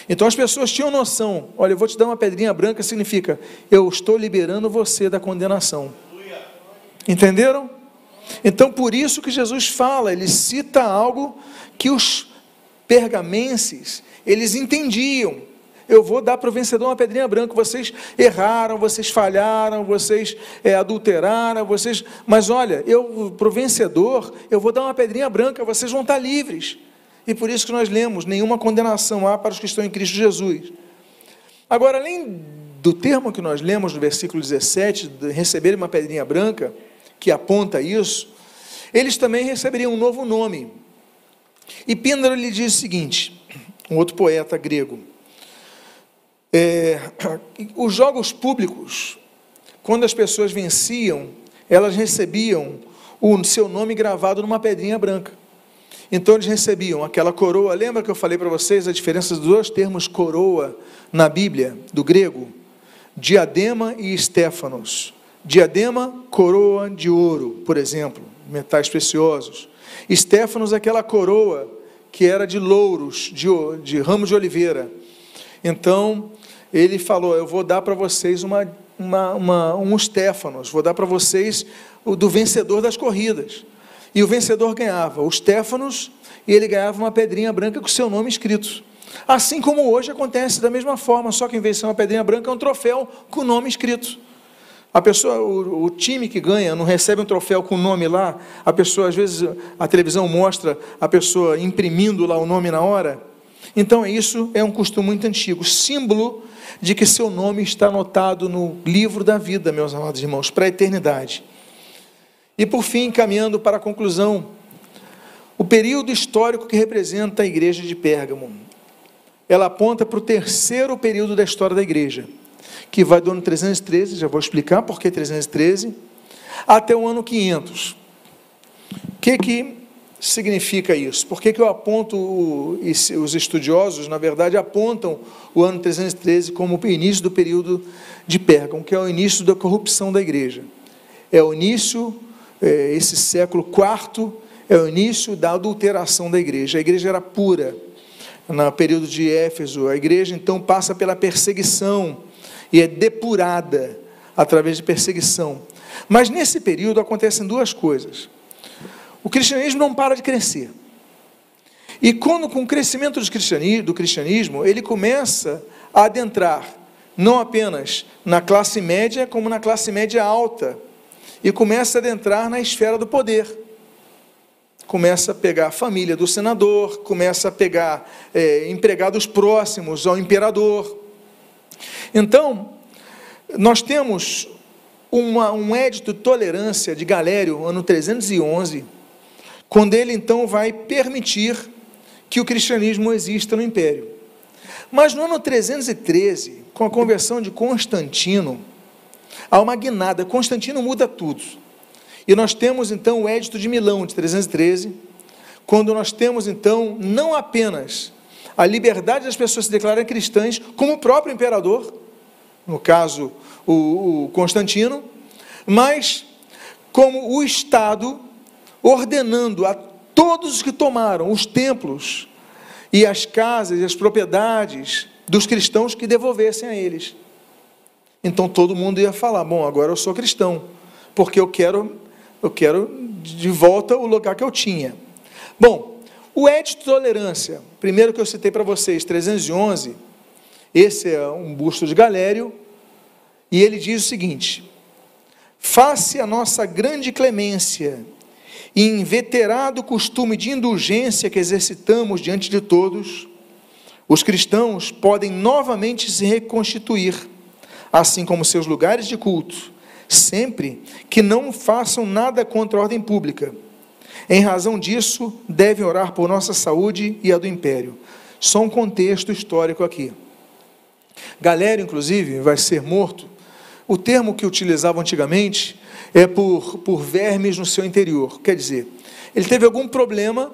Então as pessoas tinham noção: olha, eu vou te dar uma pedrinha branca, significa eu estou liberando você da condenação. Entenderam? Então por isso que Jesus fala, ele cita algo que os pergamenses eles entendiam eu vou dar para o vencedor uma pedrinha branca. Vocês erraram, vocês falharam, vocês é, adulteraram, vocês. Mas olha, eu para o vencedor, eu vou dar uma pedrinha branca, vocês vão estar livres. E por isso que nós lemos: nenhuma condenação há para os que estão em Cristo Jesus. Agora, além do termo que nós lemos no versículo 17, de receber uma pedrinha branca, que aponta isso, eles também receberiam um novo nome. E Píndaro lhe diz o seguinte, um outro poeta grego: é, os jogos públicos, quando as pessoas venciam, elas recebiam o seu nome gravado numa pedrinha branca. Então eles recebiam aquela coroa. Lembra que eu falei para vocês a diferença dos dois termos coroa na Bíblia, do grego? Diadema e estéfanos. Diadema, coroa de ouro, por exemplo, metais preciosos. Estéfanos, aquela coroa que era de louros, de, de ramos de oliveira. Então, ele falou: Eu vou dar para vocês uma, uma, uma, um Stefanos, vou dar para vocês o do vencedor das corridas. E o vencedor ganhava o Stefanos e ele ganhava uma pedrinha branca com seu nome escrito. Assim como hoje acontece da mesma forma, só que em vez de ser uma pedrinha branca, é um troféu com o nome escrito. A pessoa, o, o, time que ganha não recebe um troféu com o nome lá, a pessoa, às vezes, a televisão mostra a pessoa imprimindo lá o nome na hora. Então, isso é um costume muito antigo, símbolo de que seu nome está anotado no livro da vida, meus amados irmãos, para a eternidade. E por fim, caminhando para a conclusão, o período histórico que representa a igreja de Pérgamo. Ela aponta para o terceiro período da história da igreja, que vai do ano 313, já vou explicar por que 313, até o ano 500. O que, que significa isso? Por que, que eu aponto, os estudiosos, na verdade, apontam o ano 313 como o início do período de Pérgamo, que é o início da corrupção da igreja. É o início, esse século IV, é o início da adulteração da igreja. A igreja era pura no período de Éfeso. A igreja, então, passa pela perseguição e é depurada através de perseguição. Mas nesse período acontecem duas coisas o cristianismo não para de crescer. E quando, com o crescimento do cristianismo, ele começa a adentrar não apenas na classe média, como na classe média alta, e começa a adentrar na esfera do poder. Começa a pegar a família do senador, começa a pegar é, empregados próximos ao imperador. Então, nós temos uma, um édito de tolerância de Galério, ano 311, quando ele então vai permitir que o cristianismo exista no império. Mas no ano 313, com a conversão de Constantino, há uma guinada. Constantino muda tudo. E nós temos então o Édito de Milão, de 313, quando nós temos então não apenas a liberdade das pessoas se declararem cristãs, como o próprio imperador, no caso o, o Constantino, mas como o Estado ordenando a todos os que tomaram os templos e as casas e as propriedades dos cristãos que devolvessem a eles. Então todo mundo ia falar: "Bom, agora eu sou cristão, porque eu quero eu quero de volta o lugar que eu tinha". Bom, o Edito de Tolerância, primeiro que eu citei para vocês, 311, esse é um busto de Galério, e ele diz o seguinte: Face a nossa grande clemência e inveterado costume de indulgência que exercitamos diante de todos, os cristãos podem novamente se reconstituir, assim como seus lugares de culto, sempre que não façam nada contra a ordem pública, Em razão disso, devem orar por nossa saúde e a do império. Só um contexto histórico aqui. Galera, inclusive, vai ser morto. O termo que utilizavam antigamente é por, por vermes no seu interior. Quer dizer, ele teve algum problema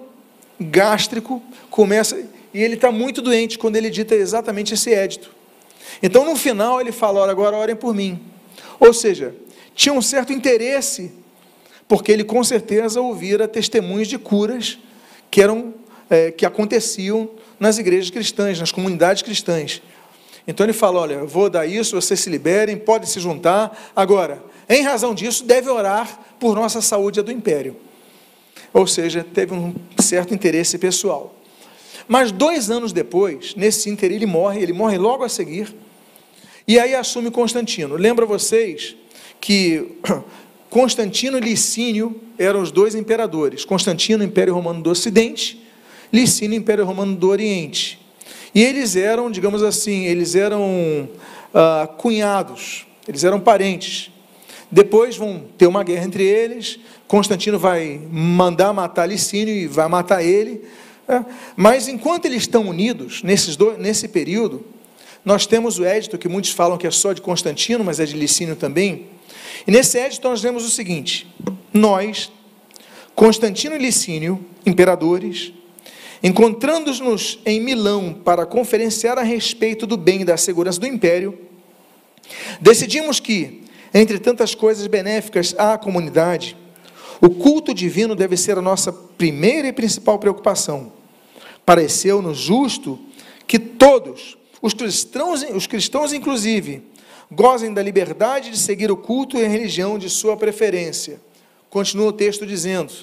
gástrico, começa e ele está muito doente quando ele dita exatamente esse édito. Então, no final, ele fala: Ora, agora orem por mim. Ou seja, tinha um certo interesse, porque ele com certeza ouvira testemunhos de curas que eram é, que aconteciam nas igrejas cristãs, nas comunidades cristãs. Então ele fala: olha, eu vou dar isso, vocês se liberem, podem se juntar. Agora, em razão disso, deve orar por nossa saúde do império. Ou seja, teve um certo interesse pessoal. Mas dois anos depois, nesse ínter, ele morre, ele morre logo a seguir. E aí assume Constantino. Lembra vocês que Constantino e Licínio eram os dois imperadores. Constantino, Império Romano do Ocidente, Licínio, Império Romano do Oriente. E eles eram, digamos assim, eles eram ah, cunhados, eles eram parentes. Depois vão ter uma guerra entre eles. Constantino vai mandar matar Licínio e vai matar ele. É. Mas enquanto eles estão unidos, nesses dois, nesse período, nós temos o édito, que muitos falam que é só de Constantino, mas é de Licínio também. E nesse édito nós vemos o seguinte: nós, Constantino e Licínio, imperadores, encontrando-nos em Milão para conferenciar a respeito do bem e da segurança do império, decidimos que, entre tantas coisas benéficas à comunidade, o culto divino deve ser a nossa primeira e principal preocupação pareceu-nos justo que todos, os cristãos, os cristãos inclusive, gozem da liberdade de seguir o culto e a religião de sua preferência. Continua o texto dizendo: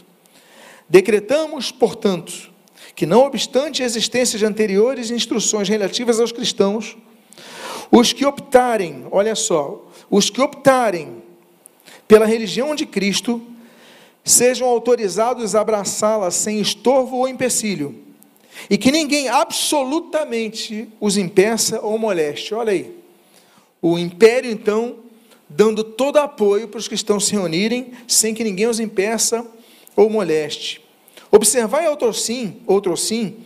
Decretamos, portanto, que não obstante a existência de anteriores instruções relativas aos cristãos, os que optarem, olha só, os que optarem pela religião de Cristo, sejam autorizados a abraçá-la sem estorvo ou empecilho e que ninguém absolutamente os impeça ou moleste. Olha aí. O império, então, dando todo apoio para os estão se reunirem, sem que ninguém os impeça ou moleste. Observai outro sim, outro sim,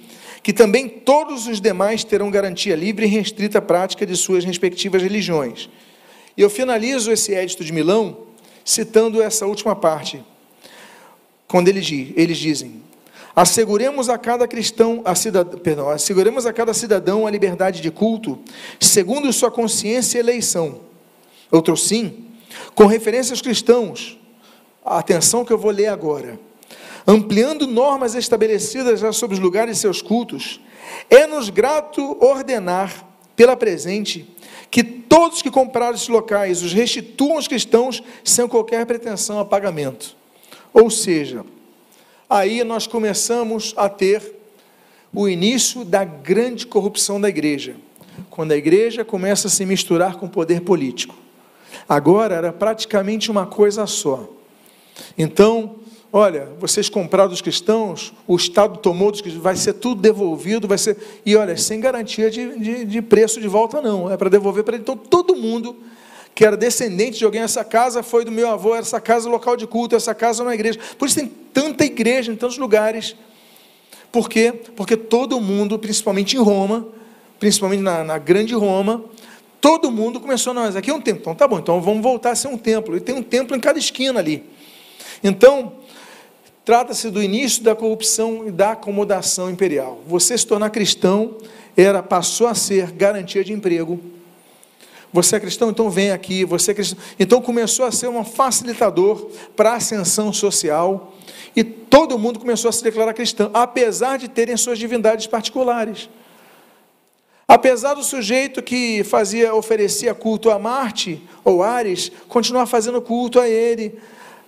que também todos os demais terão garantia livre e restrita prática de suas respectivas religiões. E eu finalizo esse édito de Milão citando essa última parte, quando eles dizem: Asseguremos a cada cristão, a cidadão, perdão, asseguremos a cada cidadão a liberdade de culto, segundo sua consciência e eleição. Outro sim, com referência aos cristãos, atenção que eu vou ler agora. Ampliando normas estabelecidas já sobre os lugares de seus cultos, é-nos grato ordenar, pela presente, que todos que compraram esses locais os restituam aos cristãos sem qualquer pretensão a pagamento. Ou seja, aí nós começamos a ter o início da grande corrupção da igreja, quando a igreja começa a se misturar com o poder político. Agora era praticamente uma coisa só. Então, olha, vocês compraram dos cristãos, o Estado tomou dos cristãos, vai ser tudo devolvido, vai ser. E olha, sem garantia de, de, de preço de volta, não. É para devolver para ele. Então, todo mundo que era descendente de alguém, essa casa foi do meu avô, essa casa é local de culto, essa casa é uma igreja. Por isso tem tanta igreja em tantos lugares. Por quê? Porque todo mundo, principalmente em Roma, principalmente na, na grande Roma, todo mundo começou, nós aqui é um templo, então tá bom, então vamos voltar a ser um templo. E tem um templo em cada esquina ali. Então, trata-se do início da corrupção e da acomodação imperial. Você se tornar cristão era passou a ser garantia de emprego você é cristão? Então vem aqui. Você é cristão? Então começou a ser um facilitador para a ascensão social e todo mundo começou a se declarar cristão, apesar de terem suas divindades particulares. Apesar do sujeito que fazia, oferecia culto a Marte ou Ares, continuar fazendo culto a ele.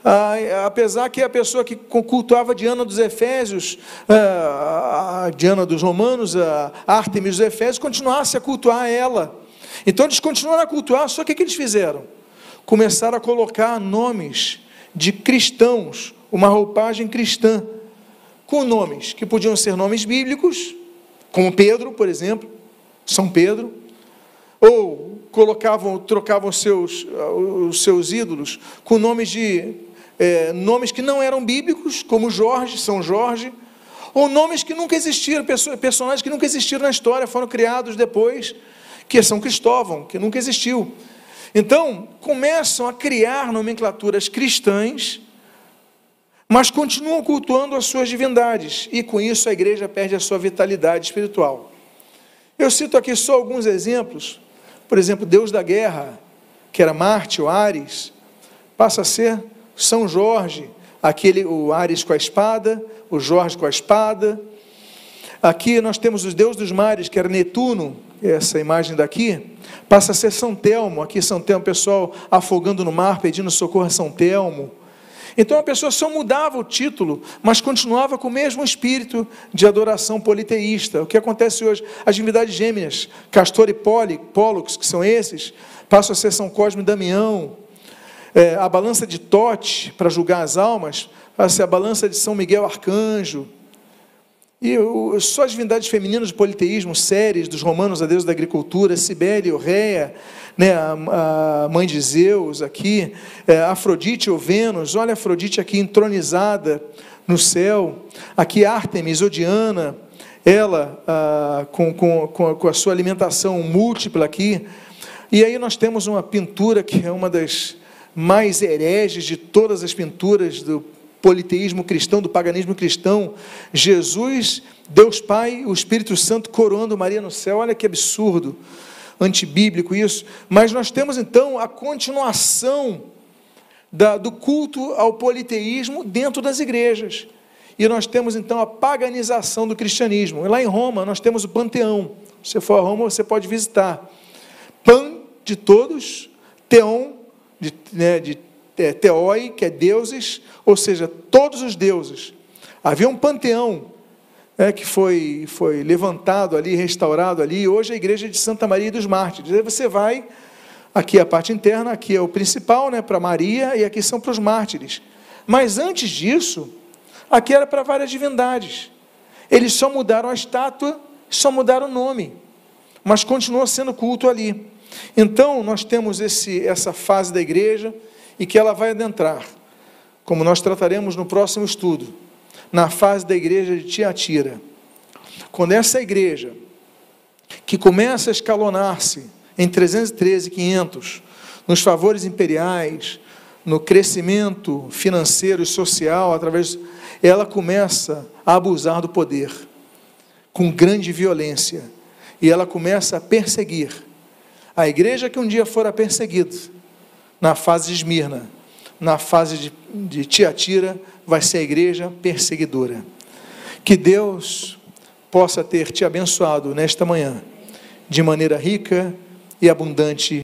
Ah, apesar que a pessoa que cultuava Diana dos Efésios, ah, a Diana dos Romanos, a Artemis dos Efésios, continuasse a cultuar ela. Então eles continuaram a cultuar, só que o que eles fizeram? Começaram a colocar nomes de cristãos, uma roupagem cristã, com nomes que podiam ser nomes bíblicos, como Pedro, por exemplo, São Pedro, ou colocavam, trocavam seus, os seus ídolos com nomes de é, nomes que não eram bíblicos, como Jorge, São Jorge, ou nomes que nunca existiram, personagens que nunca existiram na história, foram criados depois, que é São Cristóvão, que nunca existiu. Então, começam a criar nomenclaturas cristãs, mas continuam cultuando as suas divindades, e com isso a igreja perde a sua vitalidade espiritual. Eu cito aqui só alguns exemplos. Por exemplo, Deus da guerra, que era Marte ou Ares, passa a ser São Jorge, aquele o Ares com a espada, o Jorge com a espada. Aqui nós temos os deuses dos mares, que era Netuno, essa imagem daqui, passa a ser São Telmo, aqui São Telmo, pessoal afogando no mar, pedindo socorro a São Telmo. Então a pessoa só mudava o título, mas continuava com o mesmo espírito de adoração politeísta. O que acontece hoje? As divindades gêmeas, Castor e Pólux, que são esses, passam a ser São Cosme e Damião. É, a balança de Tote, para julgar as almas, passa a ser a balança de São Miguel Arcanjo. E só as divindades femininas do politeísmo, Séries, dos romanos, a deusa da agricultura, Cibele, Réia, né, a, a, mãe de Zeus aqui, é, Afrodite ou Vênus, olha Afrodite aqui entronizada no céu, aqui Ártemis ou Diana, ela a, com, com, com a sua alimentação múltipla aqui, e aí nós temos uma pintura que é uma das mais hereges de todas as pinturas do politeísmo cristão, do paganismo cristão, Jesus, Deus Pai, o Espírito Santo coroando Maria no céu. Olha que absurdo, antibíblico isso. Mas nós temos então a continuação da, do culto ao politeísmo dentro das igrejas. E nós temos então a paganização do cristianismo. Lá em Roma nós temos o panteão. Se você for a Roma, você pode visitar. Pan de todos, teon de, né, de é, teoi, que é deuses, ou seja, todos os deuses. Havia um panteão é, que foi, foi levantado ali, restaurado ali. Hoje é a igreja de Santa Maria dos Mártires. Aí você vai, aqui é a parte interna, aqui é o principal, né, para Maria, e aqui são para os mártires. Mas antes disso, aqui era para várias divindades. Eles só mudaram a estátua, só mudaram o nome, mas continuou sendo culto ali. Então, nós temos esse, essa fase da igreja e que ela vai adentrar, como nós trataremos no próximo estudo, na fase da igreja de Tiatira. Quando essa igreja, que começa a escalonar-se em 313 e 500, nos favores imperiais, no crescimento financeiro e social, através ela começa a abusar do poder com grande violência e ela começa a perseguir a igreja que um dia fora perseguida na fase de Esmirna, na fase de, de Tiatira, vai ser a igreja perseguidora. Que Deus possa ter te abençoado nesta manhã, de maneira rica e abundante.